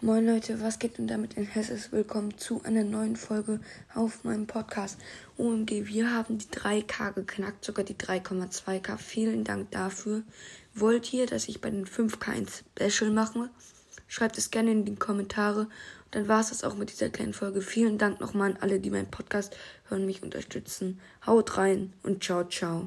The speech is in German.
Moin Leute, was geht denn damit in Hesses? Willkommen zu einer neuen Folge auf meinem Podcast. OMG, wir haben die 3K geknackt, sogar die 3,2K. Vielen Dank dafür. Wollt ihr, dass ich bei den 5K ein Special mache? Schreibt es gerne in die Kommentare. Und dann war es das auch mit dieser kleinen Folge. Vielen Dank nochmal an alle, die meinen Podcast hören, mich unterstützen. Haut rein und ciao, ciao.